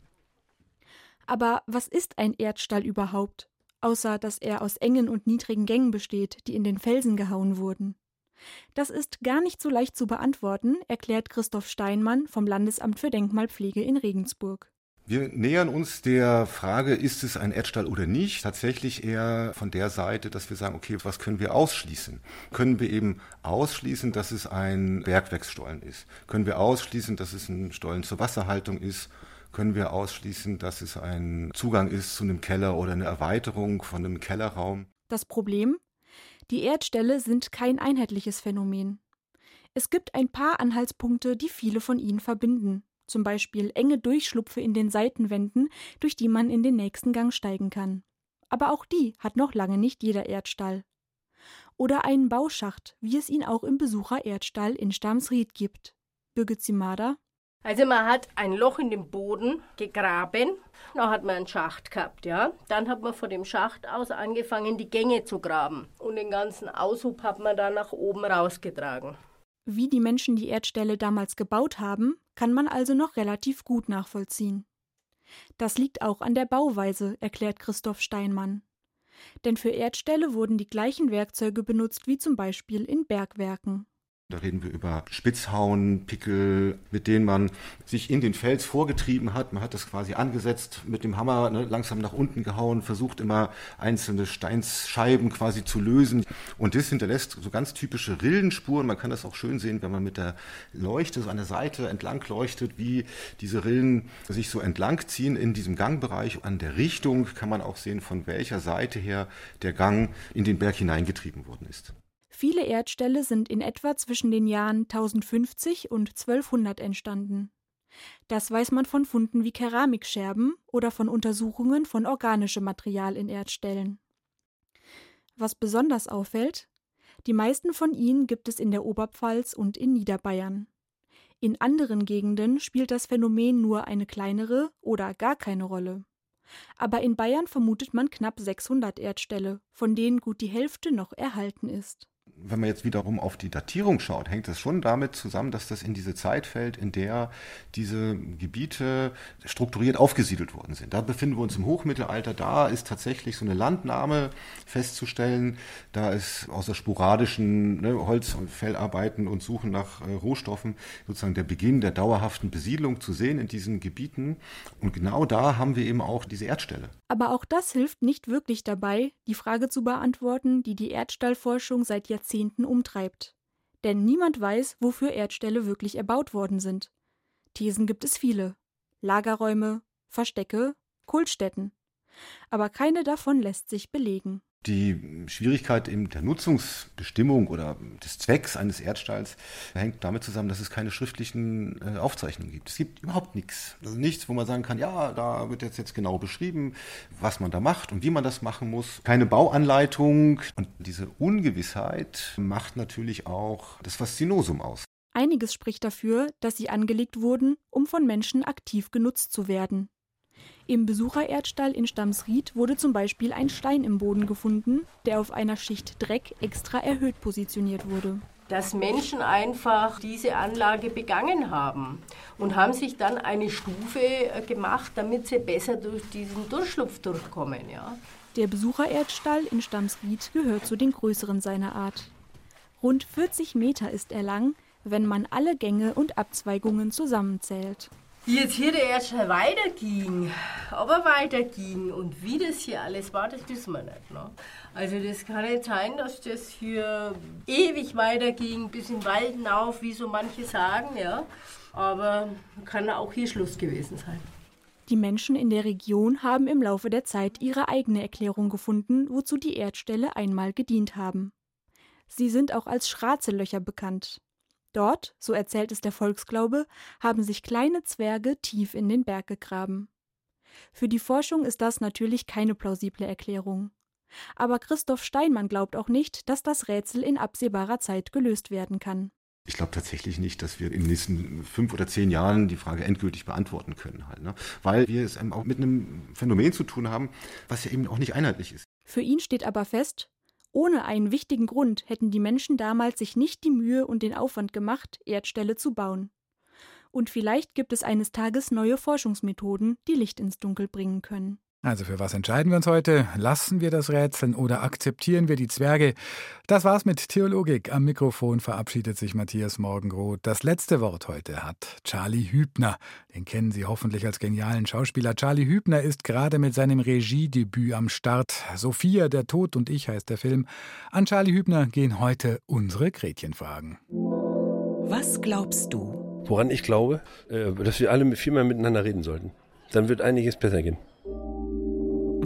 Aber was ist ein Erdstall überhaupt? Außer dass er aus engen und niedrigen Gängen besteht, die in den Felsen gehauen wurden. Das ist gar nicht so leicht zu beantworten, erklärt Christoph Steinmann vom Landesamt für Denkmalpflege in Regensburg. Wir nähern uns der Frage, ist es ein Erdstall oder nicht, tatsächlich eher von der Seite, dass wir sagen, okay, was können wir ausschließen? Können wir eben ausschließen, dass es ein Bergwerksstollen ist? Können wir ausschließen, dass es ein Stollen zur Wasserhaltung ist? Können wir ausschließen, dass es ein Zugang ist zu einem Keller oder eine Erweiterung von einem Kellerraum? Das Problem? Die Erdställe sind kein einheitliches Phänomen. Es gibt ein paar Anhaltspunkte, die viele von ihnen verbinden zum Beispiel enge Durchschlupfe in den Seitenwänden, durch die man in den nächsten Gang steigen kann. Aber auch die hat noch lange nicht jeder Erdstall. Oder einen Bauschacht, wie es ihn auch im Besucher-Erdstall in Stamsried gibt. Birgit Zimada. Also man hat ein Loch in den Boden gegraben, dann hat man einen Schacht gehabt, ja. Dann hat man von dem Schacht aus angefangen, die Gänge zu graben. Und den ganzen Aushub hat man dann nach oben rausgetragen. Wie die Menschen die Erdställe damals gebaut haben, kann man also noch relativ gut nachvollziehen. Das liegt auch an der Bauweise, erklärt Christoph Steinmann. Denn für Erdställe wurden die gleichen Werkzeuge benutzt wie zum Beispiel in Bergwerken. Da reden wir über Spitzhauen, Pickel, mit denen man sich in den Fels vorgetrieben hat. Man hat das quasi angesetzt, mit dem Hammer ne, langsam nach unten gehauen, versucht immer einzelne Steinsscheiben quasi zu lösen. Und das hinterlässt so ganz typische Rillenspuren. Man kann das auch schön sehen, wenn man mit der Leuchte so an der Seite entlang leuchtet, wie diese Rillen sich so entlang ziehen in diesem Gangbereich. An der Richtung kann man auch sehen, von welcher Seite her der Gang in den Berg hineingetrieben worden ist. Viele Erdställe sind in etwa zwischen den Jahren 1050 und 1200 entstanden. Das weiß man von Funden wie Keramikscherben oder von Untersuchungen von organischem Material in Erdstellen. Was besonders auffällt, die meisten von ihnen gibt es in der Oberpfalz und in Niederbayern. In anderen Gegenden spielt das Phänomen nur eine kleinere oder gar keine Rolle. Aber in Bayern vermutet man knapp 600 Erdställe, von denen gut die Hälfte noch erhalten ist wenn man jetzt wiederum auf die Datierung schaut, hängt das schon damit zusammen, dass das in diese Zeit fällt, in der diese Gebiete strukturiert aufgesiedelt worden sind. Da befinden wir uns im Hochmittelalter, da ist tatsächlich so eine Landnahme festzustellen, da ist außer sporadischen ne, Holz- und Fellarbeiten und Suchen nach äh, Rohstoffen sozusagen der Beginn der dauerhaften Besiedlung zu sehen in diesen Gebieten. Und genau da haben wir eben auch diese Erdstelle. Aber auch das hilft nicht wirklich dabei, die Frage zu beantworten, die die Erdstallforschung seit Jahrzehnten umtreibt. Denn niemand weiß, wofür Erdställe wirklich erbaut worden sind. Thesen gibt es viele. Lagerräume, Verstecke, Kultstätten. Aber keine davon lässt sich belegen. Die Schwierigkeit in der Nutzungsbestimmung oder des Zwecks eines Erdstalls hängt damit zusammen, dass es keine schriftlichen äh, Aufzeichnungen gibt. Es gibt überhaupt nichts. Also nichts, wo man sagen kann, ja, da wird jetzt, jetzt genau beschrieben, was man da macht und wie man das machen muss. Keine Bauanleitung. Und diese Ungewissheit macht natürlich auch das Faszinosum aus. Einiges spricht dafür, dass sie angelegt wurden, um von Menschen aktiv genutzt zu werden. Im Besuchererdstall in Stamsried wurde zum Beispiel ein Stein im Boden gefunden, der auf einer Schicht Dreck extra erhöht positioniert wurde. Dass Menschen einfach diese Anlage begangen haben und haben sich dann eine Stufe äh, gemacht, damit sie besser durch diesen Durchschlupf durchkommen. Ja. Der Besuchererdstall in Stamsried gehört zu den größeren seiner Art. Rund 40 Meter ist er lang, wenn man alle Gänge und Abzweigungen zusammenzählt. Wie jetzt hier der Erdschall weiterging, aber weiterging und wie das hier alles war, das wissen wir nicht. Ne? Also das kann nicht sein, dass das hier ewig weiterging, bis in Wald hinauf, wie so manche sagen, ja. Aber kann auch hier Schluss gewesen sein. Die Menschen in der Region haben im Laufe der Zeit ihre eigene Erklärung gefunden, wozu die Erdställe einmal gedient haben. Sie sind auch als Schrazelöcher bekannt. Dort, so erzählt es der Volksglaube, haben sich kleine Zwerge tief in den Berg gegraben. Für die Forschung ist das natürlich keine plausible Erklärung. Aber Christoph Steinmann glaubt auch nicht, dass das Rätsel in absehbarer Zeit gelöst werden kann. Ich glaube tatsächlich nicht, dass wir in den nächsten fünf oder zehn Jahren die Frage endgültig beantworten können, halt, ne? weil wir es auch mit einem Phänomen zu tun haben, was ja eben auch nicht einheitlich ist. Für ihn steht aber fest, ohne einen wichtigen Grund hätten die Menschen damals sich nicht die Mühe und den Aufwand gemacht, Erdställe zu bauen. Und vielleicht gibt es eines Tages neue Forschungsmethoden, die Licht ins Dunkel bringen können. Also für was entscheiden wir uns heute? Lassen wir das Rätseln oder akzeptieren wir die Zwerge? Das war's mit Theologik. Am Mikrofon verabschiedet sich Matthias Morgenroth. Das letzte Wort heute hat Charlie Hübner. Den kennen Sie hoffentlich als genialen Schauspieler. Charlie Hübner ist gerade mit seinem Regiedebüt am Start. Sophia, der Tod und ich heißt der Film. An Charlie Hübner gehen heute unsere Gretchenfragen. Was glaubst du? Woran ich glaube, äh, dass wir alle viel mehr miteinander reden sollten. Dann wird einiges besser gehen.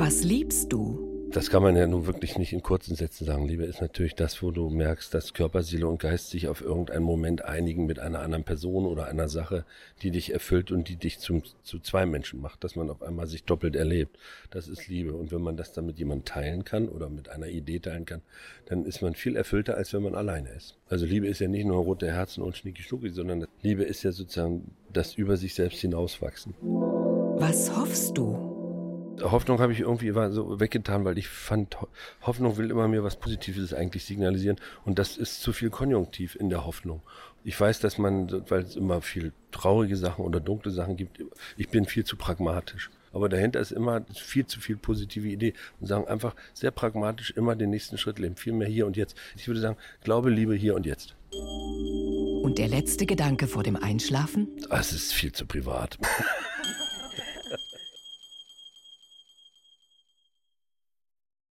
Was liebst du? Das kann man ja nun wirklich nicht in kurzen Sätzen sagen. Liebe ist natürlich das, wo du merkst, dass Körper, Seele und Geist sich auf irgendeinen Moment einigen mit einer anderen Person oder einer Sache, die dich erfüllt und die dich zum, zu zwei Menschen macht, dass man auf einmal sich doppelt erlebt. Das ist Liebe. Und wenn man das dann mit jemandem teilen kann oder mit einer Idee teilen kann, dann ist man viel erfüllter, als wenn man alleine ist. Also Liebe ist ja nicht nur rote Herzen und Schnicki Schnucki, sondern Liebe ist ja sozusagen das über sich selbst hinauswachsen. Was hoffst du? Hoffnung habe ich irgendwie immer so weggetan, weil ich fand, Hoffnung will immer mir was Positives eigentlich signalisieren und das ist zu viel Konjunktiv in der Hoffnung. Ich weiß, dass man, weil es immer viel traurige Sachen oder dunkle Sachen gibt, ich bin viel zu pragmatisch. Aber dahinter ist immer viel zu viel positive Idee und sagen einfach sehr pragmatisch immer den nächsten Schritt leben, viel mehr hier und jetzt. Ich würde sagen, Glaube, Liebe hier und jetzt. Und der letzte Gedanke vor dem Einschlafen? Ah, es ist viel zu privat.